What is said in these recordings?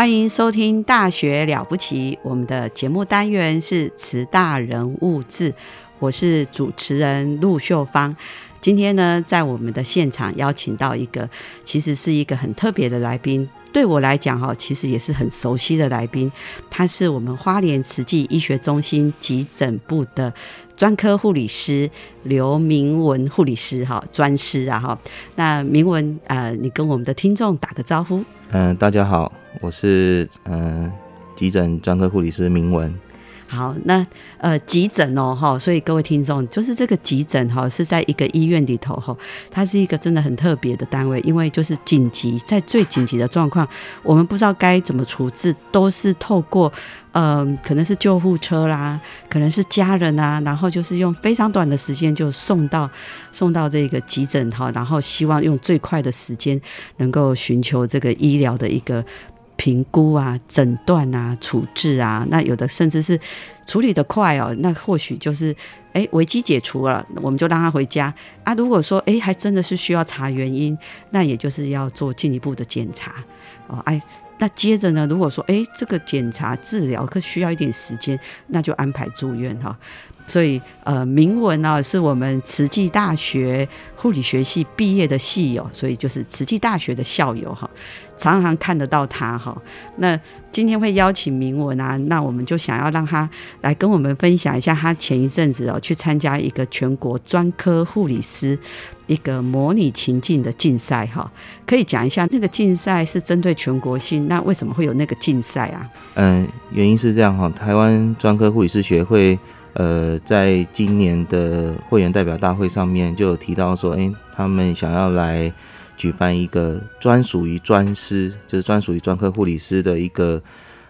欢迎收听《大学了不起》，我们的节目单元是“慈大人物志”，我是主持人陆秀芳。今天呢，在我们的现场邀请到一个，其实是一个很特别的来宾，对我来讲哈，其实也是很熟悉的来宾。他是我们花莲慈济医学中心急诊部的专科护理师刘明文护理师哈，专师啊哈。那明文呃，你跟我们的听众打个招呼。嗯，大家好。我是嗯急诊专科护理师明文。好，那呃急诊哦哈，所以各位听众，就是这个急诊哈是在一个医院里头哈，它是一个真的很特别的单位，因为就是紧急，在最紧急的状况，我们不知道该怎么处置，都是透过嗯可能是救护车啦，可能是家人啊，然后就是用非常短的时间就送到送到这个急诊哈，然后希望用最快的时间能够寻求这个医疗的一个。评估啊，诊断啊，处置啊，那有的甚至是处理的快哦，那或许就是哎危机解除了，我们就让他回家啊。如果说哎还真的是需要查原因，那也就是要做进一步的检查哦。哎，那接着呢，如果说哎这个检查治疗可需要一点时间，那就安排住院哈。所以，呃，明文啊，是我们慈济大学护理学系毕业的系友，所以就是慈济大学的校友哈，常常看得到他哈。那今天会邀请明文啊，那我们就想要让他来跟我们分享一下，他前一阵子哦去参加一个全国专科护理师一个模拟情境的竞赛哈，可以讲一下那个竞赛是针对全国性，那为什么会有那个竞赛啊？嗯，原因是这样哈，台湾专科护理师学会。呃，在今年的会员代表大会上面就有提到说，哎，他们想要来举办一个专属于专师，就是专属于专科护理师的一个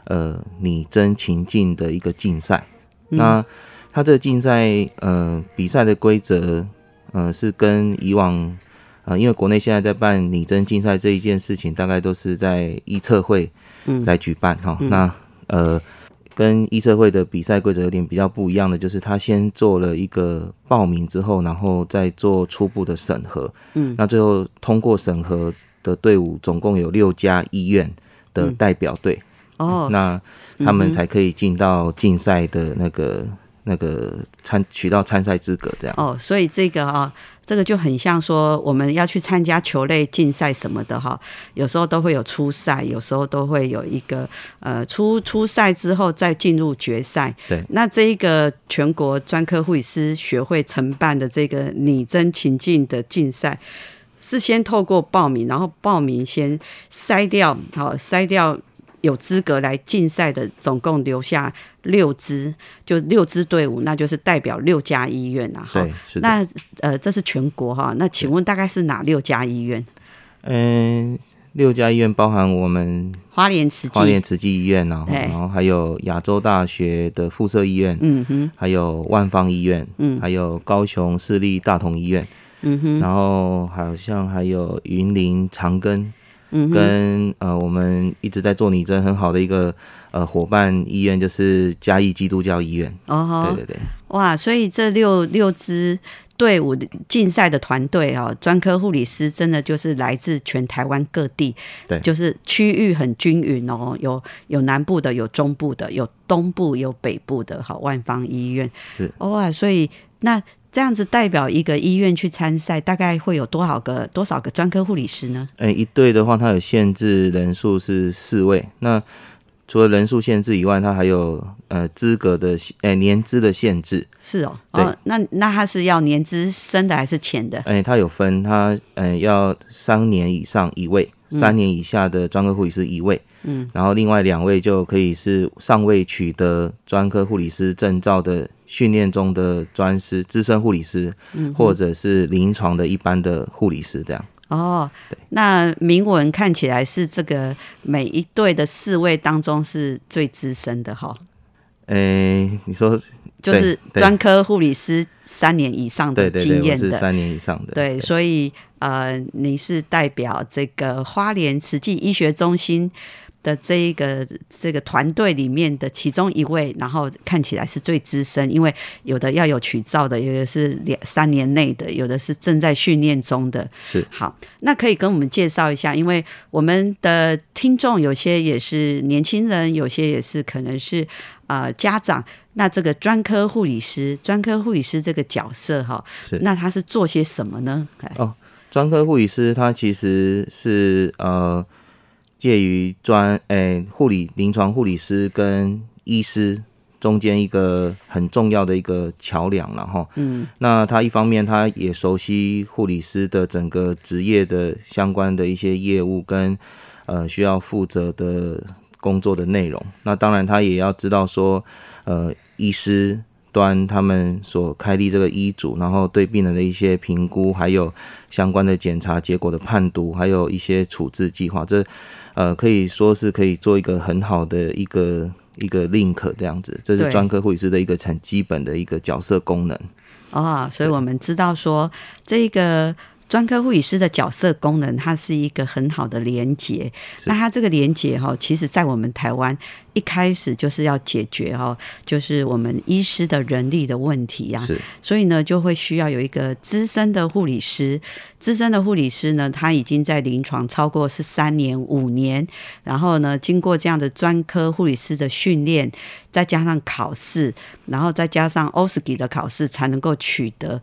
呃拟真情境的一个竞赛。那他这个竞赛，呃，比赛的规则，呃，是跟以往，呃，因为国内现在在办拟真竞赛这一件事情，大概都是在一测会来举办哈。那呃。跟医社会的比赛规则有点比较不一样的，就是他先做了一个报名之后，然后再做初步的审核。嗯，那最后通过审核的队伍总共有六家医院的代表队。哦，那他们才可以进到竞赛的那个那个参取到参赛资格这样。哦，所以这个啊。这个就很像说我们要去参加球类竞赛什么的哈，有时候都会有初赛，有时候都会有一个呃初初赛之后再进入决赛。对，那这一个全国专科护理师学会承办的这个拟真情境的竞赛，是先透过报名，然后报名先筛掉，好筛掉。有资格来竞赛的，总共留下六支，就六支队伍，那就是代表六家医院啊。对，是那呃，这是全国哈。那请问大概是哪六家医院？嗯，六家医院包含我们花莲慈花莲慈济医院啊，然后还有亚洲大学的附设医院，嗯哼，还有万方医院，嗯，还有高雄市立大同医院，嗯哼，然后好像还有云林长庚。嗯跟呃我们一直在做拟真很好的一个呃伙伴医院，就是嘉义基督教医院。哦吼。对对对，哇，所以这六六支队伍的竞赛的团队哦，专科护理师真的就是来自全台湾各地，对。就是区域很均匀哦，有有南部的，有中部的，有东部，有北部的，好，万方医院。是。哇，所以那这样子代表一个医院去参赛，大概会有多少个多少个专科护理师呢？哎、一队的话，它有限制人数是四位。那除了人数限制以外，它还有呃资格的哎、年资的限制。是哦，对哦，那那他是要年资深的还是浅的？哎、它有分，它呃要三年以上一位，三年以下的专科护理师一位。嗯，然后另外两位就可以是尚未取得专科护理师证照的训练中的专师、资深护理师，嗯或者是临床的一般的护理师这样。哦对，那铭文看起来是这个每一队的四位当中是最资深的哈，哎、你说就是对专科护理师三年以上的经验的。三年以上的。对，所以呃，你是代表这个花莲慈济医学中心的这一个这个团队里面的其中一位，然后看起来是最资深，因为有的要有取照的，有的是两三年内的，有的是正在训练中的。是好，那可以跟我们介绍一下，因为我们的听众有些也是年轻人，有些也是可能是呃家长。那这个专科护理师，专科护理师这个角色哈，是那他是做些什么呢？哎哦专科护理师他其实是呃介于专诶护理临床护理师跟医师中间一个很重要的一个桥梁了哈。嗯那他一方面他也熟悉护理师的整个职业的相关的一些业务跟呃需要负责的工作的内容。那当然他也要知道说呃医师端他们所开立这个医嘱，然后对病人的一些评估，还有相关的检查结果的判读，还有一些处置计划，这呃可以说是可以做一个很好的一个一个 link 这样子，这是专科护理师的一个很基本的一个角色功能。哦，所以我们知道说这个。专科护理师的角色功能，它是一个很好的连接。那它这个连接哈，其实在我们台湾一开始就是要解决哈，就是我们医师的人力的问题呀、是所以呢，就会需要有一个资深的护理师。资深的护理师呢，他已经在临床超过是三年、五年，然后呢，经过这样的专科护理师的训练，再加上考试，然后再加上 OSCE 的考试，才能够取得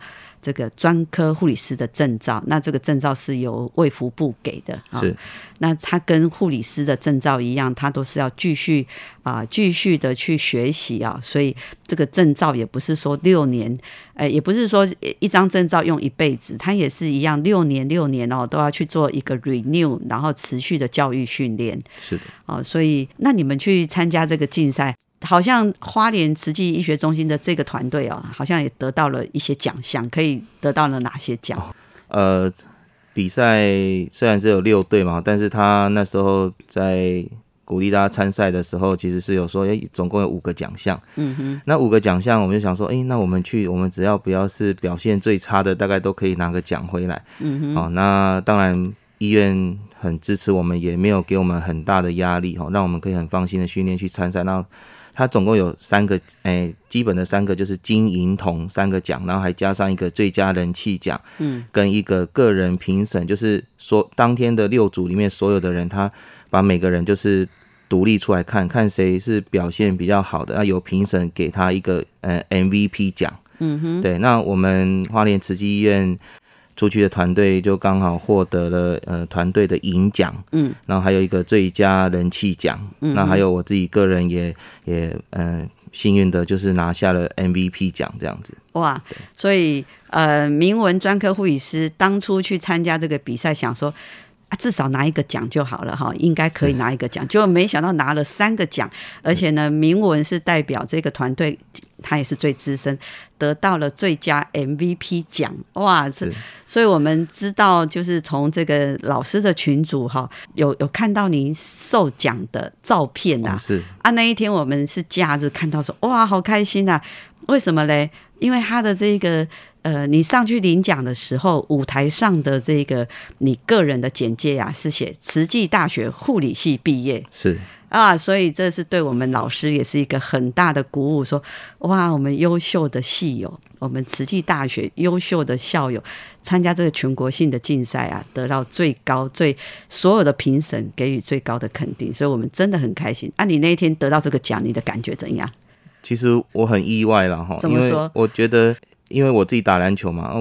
这个专科护理师的证照。那这个证照是由卫福部给的啊。是那他跟护理师的证照一样，他都是要继续啊、继续的去学习啊，所以这个证照也不是说六年，呃，也不是说一张证照用一辈子，他也是一样六年六年哦，都要去做一个 renew，然后持续的教育训练是的。哦。所以，那你们去参加这个竞赛，好像花莲慈济医学中心的这个团队哦，好像也得到了一些奖项，可以得到了哪些奖？呃，比赛虽然只有六队嘛，但是他那时候在鼓励大家参赛的时候，其实是有说，哎、总共有五个奖项。嗯哼，那五个奖项，我们就想说，哎、那我们去，我们只要不要是表现最差的，大概都可以拿个奖回来。嗯哼，好、那当然医院很支持我们，也没有给我们很大的压力，哈、让我们可以很放心的训练去参赛。然后它总共有三个，诶、基本的三个就是金银铜三个奖，然后还加上一个最佳人气奖，嗯，跟一个个人评审，就是说当天的六组里面所有的人，他把每个人就是独立出来看看谁是表现比较好的，那有评审给他一个呃 MVP 奖。嗯哼，对，那我们花莲慈济医院出去的团队就刚好获得了呃团队的银奖，嗯，然后还有一个最佳人气奖，嗯。那还有我自己个人也也嗯、呃、幸运的就是拿下了 MVP 奖这样子。哇，所以呃，明文专科护理师当初去参加这个比赛，想说啊，至少拿一个奖就好了哈，应该可以拿一个奖，结果没想到拿了三个奖，而且呢，铭文是代表这个团队，他也是最资深，得到了最佳 MVP 奖，哇，这所以我们知道，就是从这个老师的群组哈，有有看到您受奖的照片啊，哦是。啊，那一天我们是假日看到说，哇，好开心啊！为什么嘞？因为他的这个呃，你上去领奖的时候，舞台上的这个你个人的简介呀，是写慈济大学护理系毕业，是啊，所以这是对我们老师也是一个很大的鼓舞，说哇，我们优秀的系友，我们慈济大学优秀的校友参加这个全国性的竞赛啊，得到最高最所有的评审给予最高的肯定，所以我们真的很开心。啊，你那一天得到这个奖，你的感觉怎样？其实我很意外了哈，因为？我觉得，因为我自己打篮球嘛，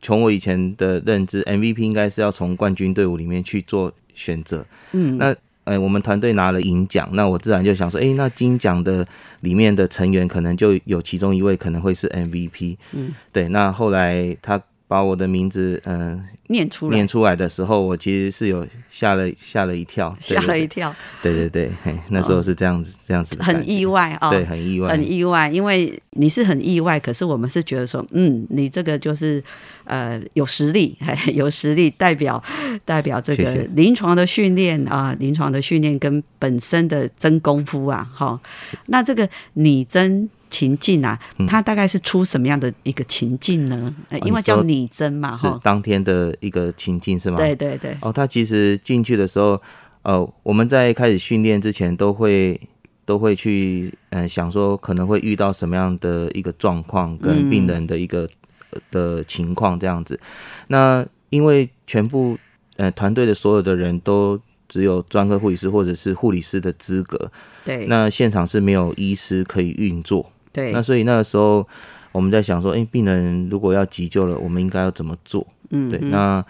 从我以前的认知，MVP 应该是要从冠军队伍里面去做选择。嗯，那呃，我们团队拿了银奖，那我自然就想说，哎，那金奖的里面的成员可能就有其中一位可能会是 MVP。嗯，对。那后来他把我的名字，嗯。念出来，念出来的时候，我其实是有吓了吓了一跳，吓了一跳。对对对，嘿，那时候是这样子，这样子，很意外啊，对，很意外，很意外，因为你是很意外，可是我们是觉得说，嗯，你这个就是呃有实力，嘿有实力，代表代表这个临床的训练啊，临床的训练跟本身的真功夫啊，哈，那这个你真。情境啊，它大概是出什么样的一个情境呢？因为叫拟真嘛，是当天的一个情境是吗？对对对。哦，他其实进去的时候，呃，我们在开始训练之前，都会都会去嗯想说可能会遇到什么样的一个状况，跟病人的一个的情况这样子。那因为全部呃团队的所有的人都只有专科护理师或者是护理师的资格，对，那现场是没有医师可以运作。对，那所以那个时候我们在想说，哎，病人如果要急救了，我们应该要怎么做？嗯，对，那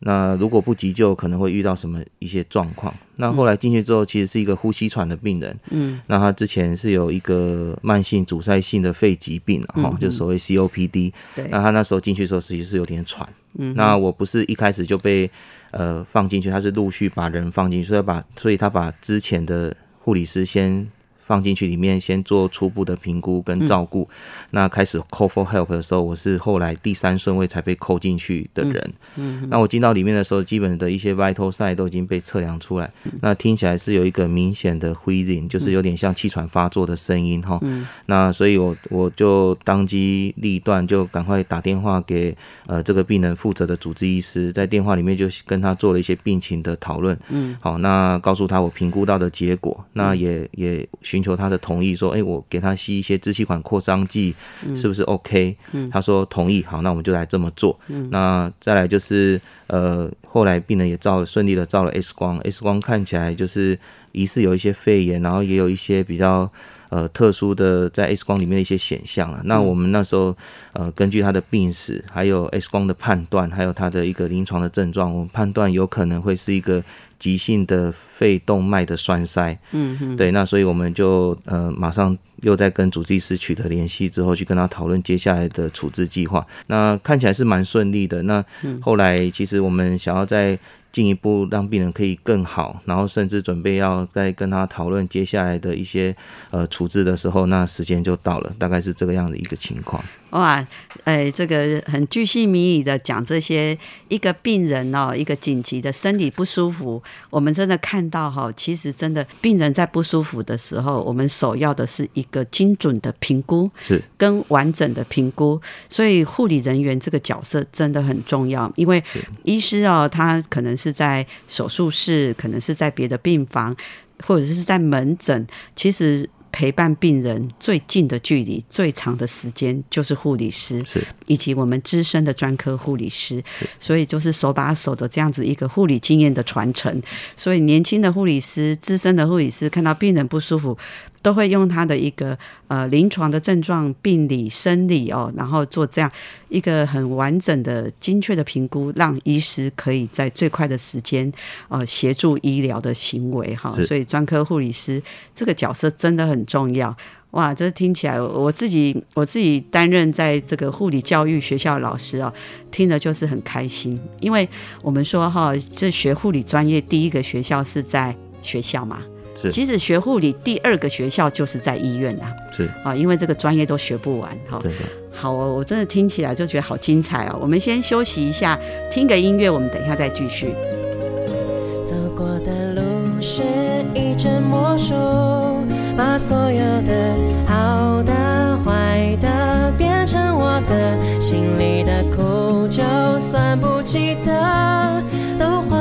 那如果不急救，可能会遇到什么一些状况？那后来进去之后，其实是一个呼吸喘的病人，嗯，那他之前是有一个慢性阻塞性的肺疾病，哈，就所谓 COPD，对，那他那时候进去的时候，实际是有点喘，嗯，那我不是一开始就被呃放进去，他是陆续把人放进去，所以把，所以他把之前的护理师先。放进去里面先做初步的评估跟照顾，那开始 call for help 的时候，我是后来第三顺位才被扣进去的人。嗯，那我进到里面的时候，基本的一些 vital sign 都已经被测量出来。那听起来是有一个明显的 wheezing，就是有点像气喘发作的声音哈。嗯，那所以我我就当机立断，就赶快打电话给呃这个病人负责的主治医师，在电话里面就跟他做了一些病情的讨论。嗯，好，那告诉他我评估到的结果，那也也。寻求他的同意，说：“哎，我给他吸一些支气管扩张剂，是不是 OK？” 他说：“同意。”好，那我们就来这么做。那再来就是，呃，后来病人也照顺利的照了 X 光，X 光看起来就是疑似有一些肺炎，然后也有一些比较呃特殊的在 X 光里面的一些显象了。那我们那时候呃根据他的病史，还有 X 光的判断，还有他的一个临床的症状，我们判断有可能会是一个。急性的肺动脉的栓塞，嗯嗯，对，那所以我们就呃马上又在跟主治医师取得联系之后，去跟他讨论接下来的处置计划。那看起来是蛮顺利的。那后来其实我们想要再。进一步让病人可以更好，然后甚至准备要再跟他讨论接下来的一些呃处置的时候，那时间就到了，大概是这个样的一个情况。哇，哎，这个很巨细靡遗的讲这些一个病人哦，一个紧急的身体不舒服，我们真的看到哈，其实真的病人在不舒服的时候，我们首要的是一个精准的评估，是跟完整的评估，所以护理人员这个角色真的很重要，因为医师哦，他可能是在手术室，可能是在别的病房，或者是在门诊，其实。陪伴病人最近的距离、最长的时间，就是护理师，以及我们资深的专科护理师，所以就是手把手的这样子一个护理经验的传承。所以年轻的护理师、资深的护理师看到病人不舒服。都会用他的一个呃临床的症状、病理、生理哦，然后做这样一个很完整的、精确的评估，让医师可以在最快的时间呃协助医疗的行为哈。所以专科护理师这个角色真的很重要哇！这听起来我自己我自己担任在这个护理教育学校老师啊，听着就是很开心，因为我们说哈，这学护理专业第一个学校是在学校嘛。其实学护理第二个学校就是在医院啦是。啊因为这个专业都学不完哈。好我真的听起来就觉得好精彩哦我们先休息一下听个音乐我们等一下再继续。走过的路是一阵魔术把所有的好的坏的变成我的心里的苦就算不记得。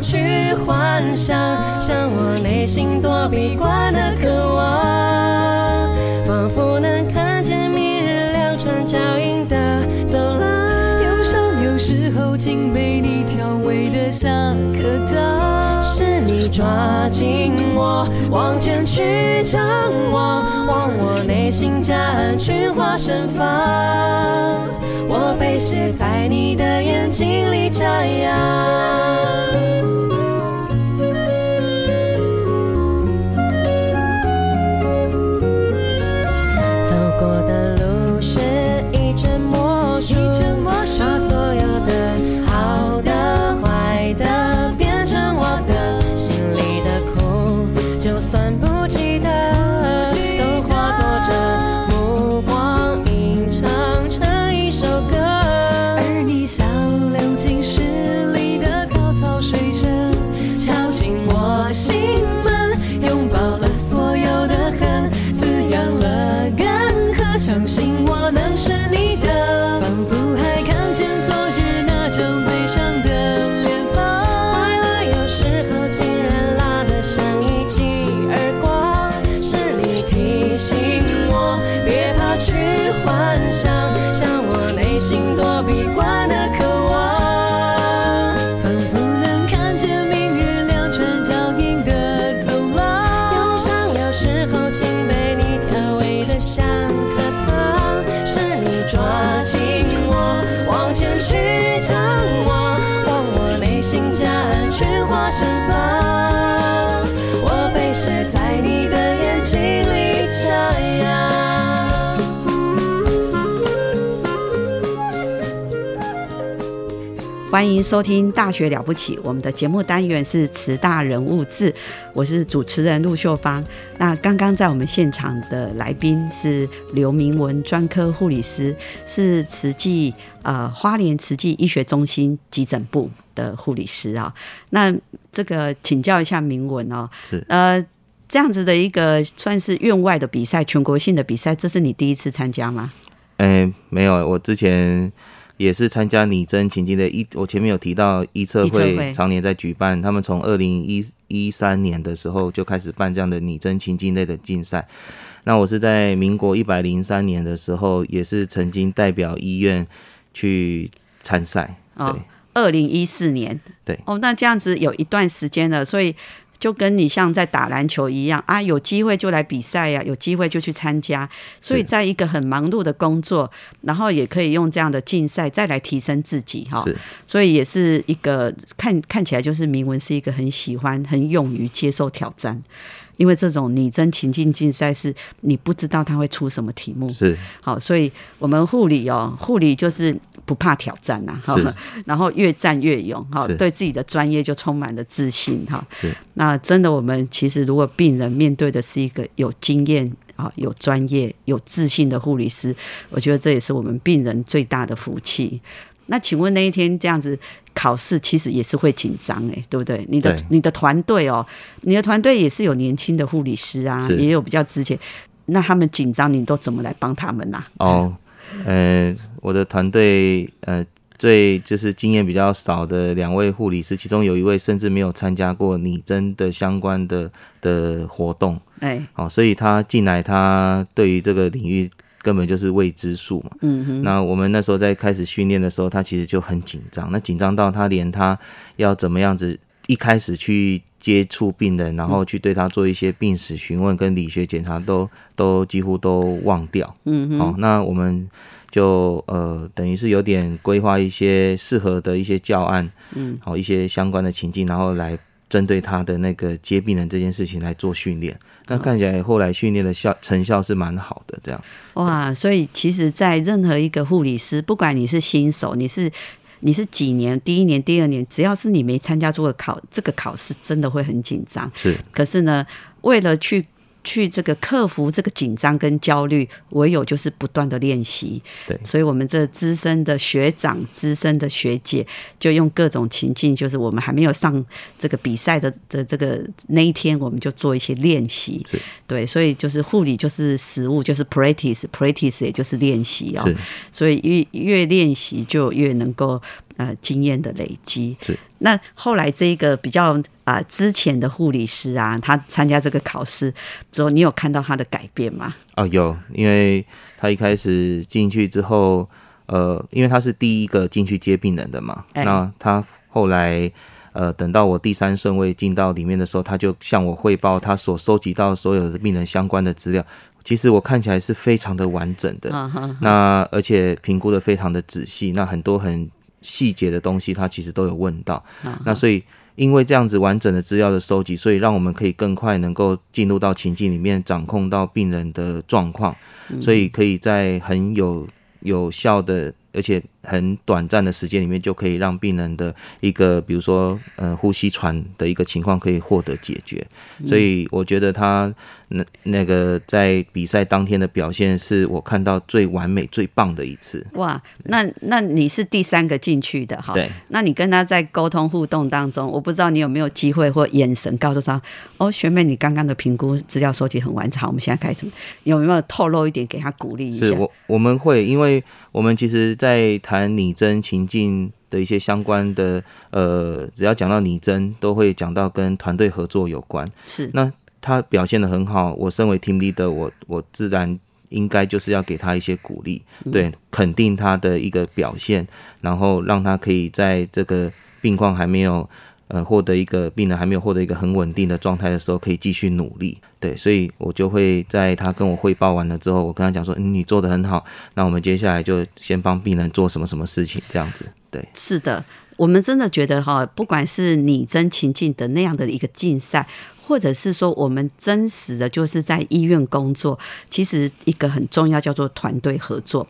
去幻想，像我内心躲避惯的渴望，仿佛能看见明日两串脚印的走廊。忧伤有时候竟被你调味的像颗糖。是你抓紧我，往前去张望，望我内心夹岸群花盛放，我被写在你的眼睛里这样。欢迎收听《大学了不起》，我们的节目单元是慈大人物志，我是主持人陆秀芳。那刚刚在我们现场的来宾是刘明文专科护理师，是慈济呃花莲慈济医学中心急诊部的护理师啊、那这个请教一下明文哦，是呃这样子的一个算是院外的比赛，全国性的比赛，这是你第一次参加吗？哎、没有，我之前也是参加拟真情境的一，我前面有提到一测会会常年在举办，他们从二零一一三年的时候就开始办这样的拟真情境类的竞赛。那我是在民国一百零三年的时候，也是曾经代表医院去参赛。哦对，二零一四年，对哦，那这样子有一段时间了，所以就跟你像在打篮球一样啊，有机会就来比赛呀、有机会就去参加，所以在一个很忙碌的工作，然后也可以用这样的竞赛再来提升自己哈、所以也是一个看看起来就是明文是一个很喜欢、很勇于接受挑战。因为这种拟真情境竞赛是你不知道它会出什么题目，是。好，所以我们护理哦，护理就是不怕挑战呐、哈，然后越战越勇，哈，对自己的专业就充满了自信，哈。是。那真的，我们其实如果病人面对的是一个有经验啊、有专业、有自信的护理师，我觉得这也是我们病人最大的福气。那请问那一天这样子考试，其实也是会紧张哎，对不对？你的你的团队哦，你的团队也是有年轻的护理师啊，也有比较之前，那他们紧张，你都怎么来帮他们呐、哦，呃，我的团队呃最就是经验比较少的两位护理师，其中有一位甚至没有参加过拟真的相关的的活动，哎，哦，所以他进来，他对于这个领域根本就是未知数嘛。嗯哼，那我们那时候在开始训练的时候，他其实就很紧张，那紧张到他连他要怎么样子一开始去接触病人，然后去对他做一些病史询问跟理学检查都都几乎都忘掉。嗯哼，好、那我们就呃，等于是有点规划一些适合的一些教案，嗯，好、一些相关的情境，然后来针对他的那个接病人这件事情来做训练。那看起来后来训练的效成效是蛮好的，这样。哇，所以其实，在任何一个护理师，不管你是新手，你是你是几年，第一年、第二年，只要是你没参加过考这个考试，真的会很紧张。是，可是呢，为了去。去这个克服这个紧张跟焦虑，唯有就是不断的练习。对，所以我们这资深的学长、资深的学姐，就用各种情境，就是我们还没有上这个比赛的的这个那一天，我们就做一些练习。对，所以就是护理就是实物，就是 practice，practice 也就是练习哦。所以越越练习就越能够。呃，经验的累积是。那后来这个比较啊，之前的护理师啊，他参加这个考试之后，你有看到他的改变吗？哦，有，因为他一开始进去之后，呃，因为他是第一个进去接病人的嘛，那他后来呃，等到我第三顺位进到里面的时候，他就向我汇报他所收集到所有的病人相关的资料。其实我看起来是非常的完整的，那而且评估的非常的仔细，那很多很。细节的东西，他其实都有问到。那所以，因为这样子完整的资料的收集，所以让我们可以更快能够进入到情境里面，掌控到病人的状况，所以可以在很有有效的。而且很短暂的时间里面，就可以让病人的一个，比如说，呃，呼吸喘的一个情况可以获得解决。所以我觉得他那那个在比赛当天的表现，是我看到最完美、最棒的一次。哇，那那你是第三个进去的哈？对。那你跟他在沟通互动当中，我不知道你有没有机会或眼神告诉他，哦，学妹，你刚刚的评估资料收集很完整，好，我们现在开始，有没有透露一点给他鼓励一下？是我我们会，因为我们其实。在谈拟真情境的一些相关的，呃，只要讲到拟真，都会讲到跟团队合作有关。是，那他表现的很好，我身为 team leader，我我自然应该就是要给他一些鼓励，对，肯定他的一个表现，然后让他可以在这个病况还没有。呃，获得一个病人还没有获得一个很稳定的状态的时候，可以继续努力。对，所以我就会在他跟我汇报完了之后，我跟他讲说：“嗯，你做的很好，那我们接下来就先帮病人做什么什么事情，这样子。”对，是的，我们真的觉得哈，不管是拟真情境的那样的一个竞赛。或者是说，我们真实的就是在医院工作，其实一个很重要叫做团队合作。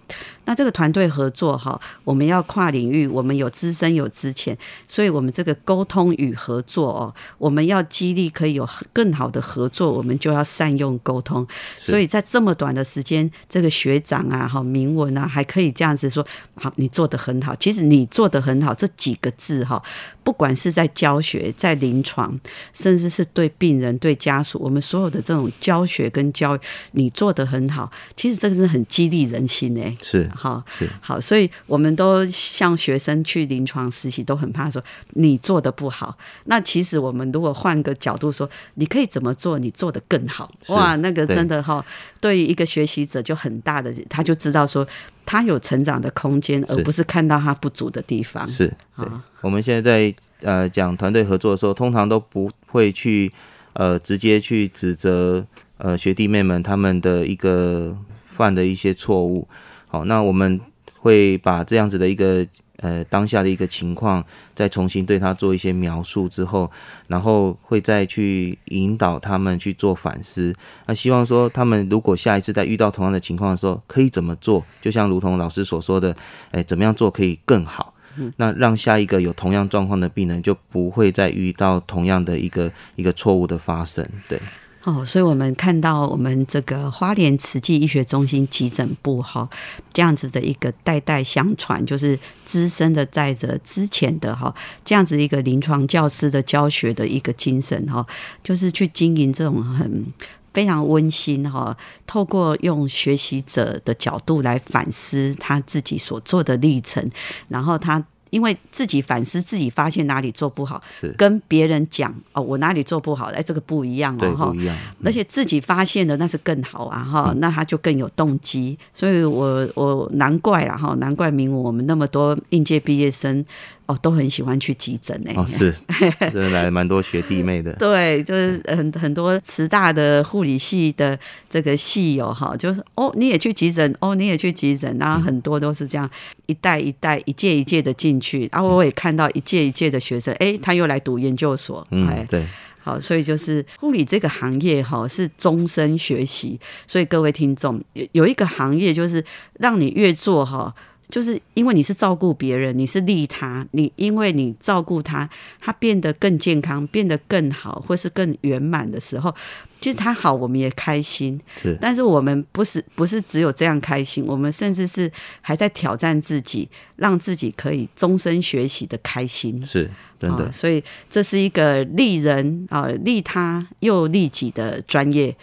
那这个团队合作哈，我们要跨领域，我们有资深有资浅，所以我们这个沟通与合作哦，我们要激励可以有更好的合作，我们就要善用沟通。所以在这么短的时间，这个学长啊，哈，明文啊，还可以这样子说，好，你做的很好。其实你做的很好，这几个字哈，不管是在教学、在临床，甚至是对病。人对家属，我们所有的这种教学跟教育，你做的很好，其实这个是很激励人心哎，是哈，好，所以我们都向学生去临床实习，都很怕说你做的不好。那其实我们如果换个角度说，你可以怎么做，你做的更好，哇，那个真的哈，对于一个学习者就很大的，他就知道说。他有成长的空间，而不是看到他不足的地方。是，啊，我们现在在呃讲团队合作的时候，通常都不会去呃直接去指责呃学弟妹们他们的一个犯的一些错误。好，那我们会把这样子的一个。呃，当下的一个情况，再重新对他做一些描述之后，然后会再去引导他们去做反思。那希望说，他们如果下一次在遇到同样的情况的时候，可以怎么做？就像如同老师所说的，哎，怎么样做可以更好？那让下一个有同样状况的病人就不会再遇到同样的一个一个错误的发生。对。哦，所以我们看到我们这个花莲慈济医学中心急诊部哈，这样子的一个代代相传，就是资深的带着之前的哈，这样子一个临床教师的教学的一个精神哈，就是去经营这种很非常温馨哈，透过用学习者的角度来反思他自己所做的历程，然后他。因为自己反思，自己发现哪里做不好，是跟别人讲哦，我哪里做不好，哎，这个不一样哦，哈，不一样。而且自己发现的那是更好啊，哈，那他就更有动机。所以我我难怪啊，哈，难怪明我们那么多应届毕业生。哦，都很喜欢去急诊呢。哦，是，真的来蛮多学弟妹的。对，就是很很多慈大的护理系的这个系友哈，就是哦，你也去急诊，哦，你也去急诊，然后很多都是这样一代一代、一届一届的进去。然后我也看到一届一届的学生，哎，他又来读研究所。嗯，对。好，所以就是护理这个行业哈，是终身学习。所以各位听众，有有一个行业就是让你越做哈。就是因为你是照顾别人，你是利他，你因为你照顾他，他变得更健康，变得更好，或是更圆满的时候，其实他好，我们也开心。是，但是我们不是不是只有这样开心，我们甚至是还在挑战自己，让自己可以终身学习的开心。是，真的。所以这是一个利人啊，利他又利己的专业。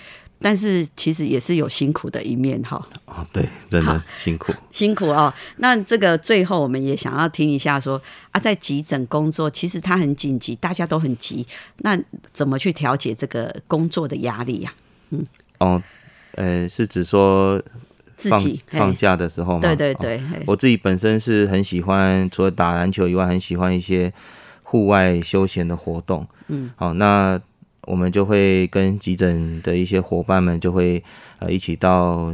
但是其实也是有辛苦的一面哈。哦，对，真的辛苦，辛苦哦。那这个最后我们也想要听一下，说啊，在急诊工作，其实它很紧急，大家都很急。那怎么去调节这个工作的压力呀？嗯，哦，呃，是指说放放假的时候吗？对对对，我自己本身是很喜欢，除了打篮球以外，很喜欢一些户外休闲的活动。嗯，好，那。我们就会跟急诊的一些伙伴们就会呃一起到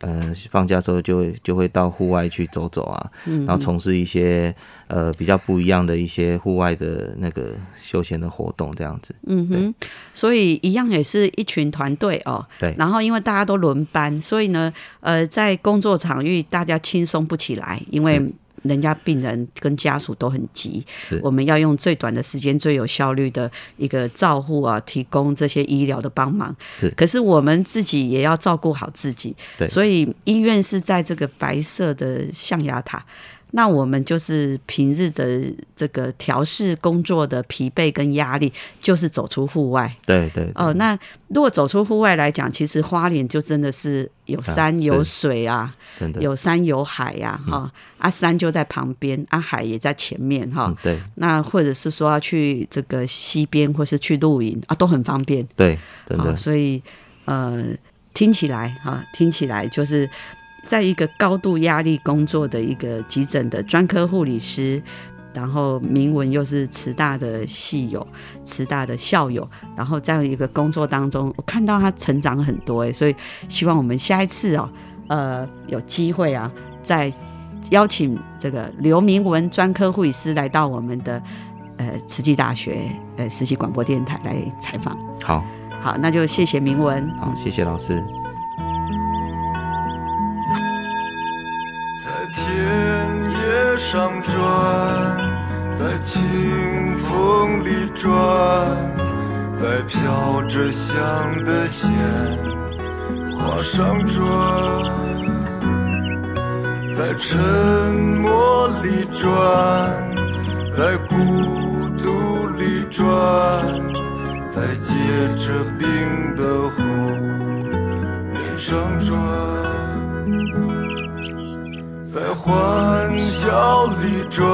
呃放假之后就会就会到户外去走走啊，然后从事一些呃比较不一样的一些户外的那个休闲的活动这样子。嗯哼，所以一样也是一群团队哦。对。然后因为大家都轮班，所以呢呃在工作场域大家轻松不起来，因为。人家病人跟家属都很急，我们要用最短的时间、最有效率的一个照护啊，提供这些医疗的帮忙。可是我们自己也要照顾好自己。所以医院是在这个白色的象牙塔。那我们就是平日的这个调试工作的疲惫跟压力，就是走出户外。对对。哦，那如果走出户外来讲，其实花莲就真的是有山有水啊，有山有海呀，哈。啊，山就在旁边，啊，海也在前面，哈。对。那或者是说要去这个溪边，或是去露营啊，都很方便。对，真的。所以，呃，听起来哈，听起来就是。在一个高度压力工作的一个急诊的专科护理师，然后明文又是慈大的系友、慈大的校友，然后这样一个工作当中，我看到他成长很多哎，所以希望我们下一次哦，呃，有机会啊，再邀请这个刘明文专科护理师来到我们的呃慈济大学呃实习广播电台来采访。好，好，那就谢谢明文。好，谢谢老师。田野上转，在清风里转，在飘着香的鲜花上转，在沉默里转，在孤独里转，在结着冰的湖面上转。在欢笑里转，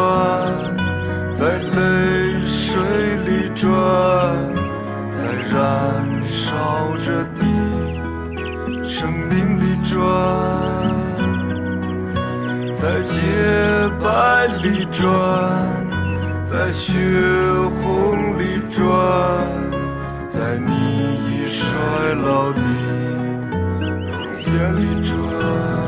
在泪水里转，在燃烧着的生命里转，在洁白里转，在血红里转，在你已衰老的容颜里转。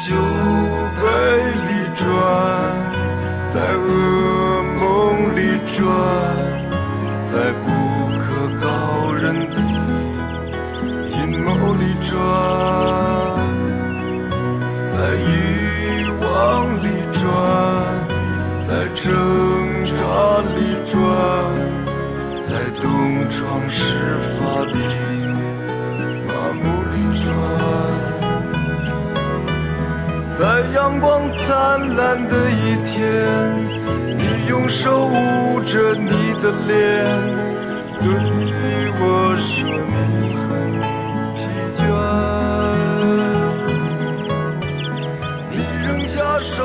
酒杯里转在噩梦里转在不在阳光灿烂的一天，你用手捂着你的脸，对我说你很疲倦。你扔下手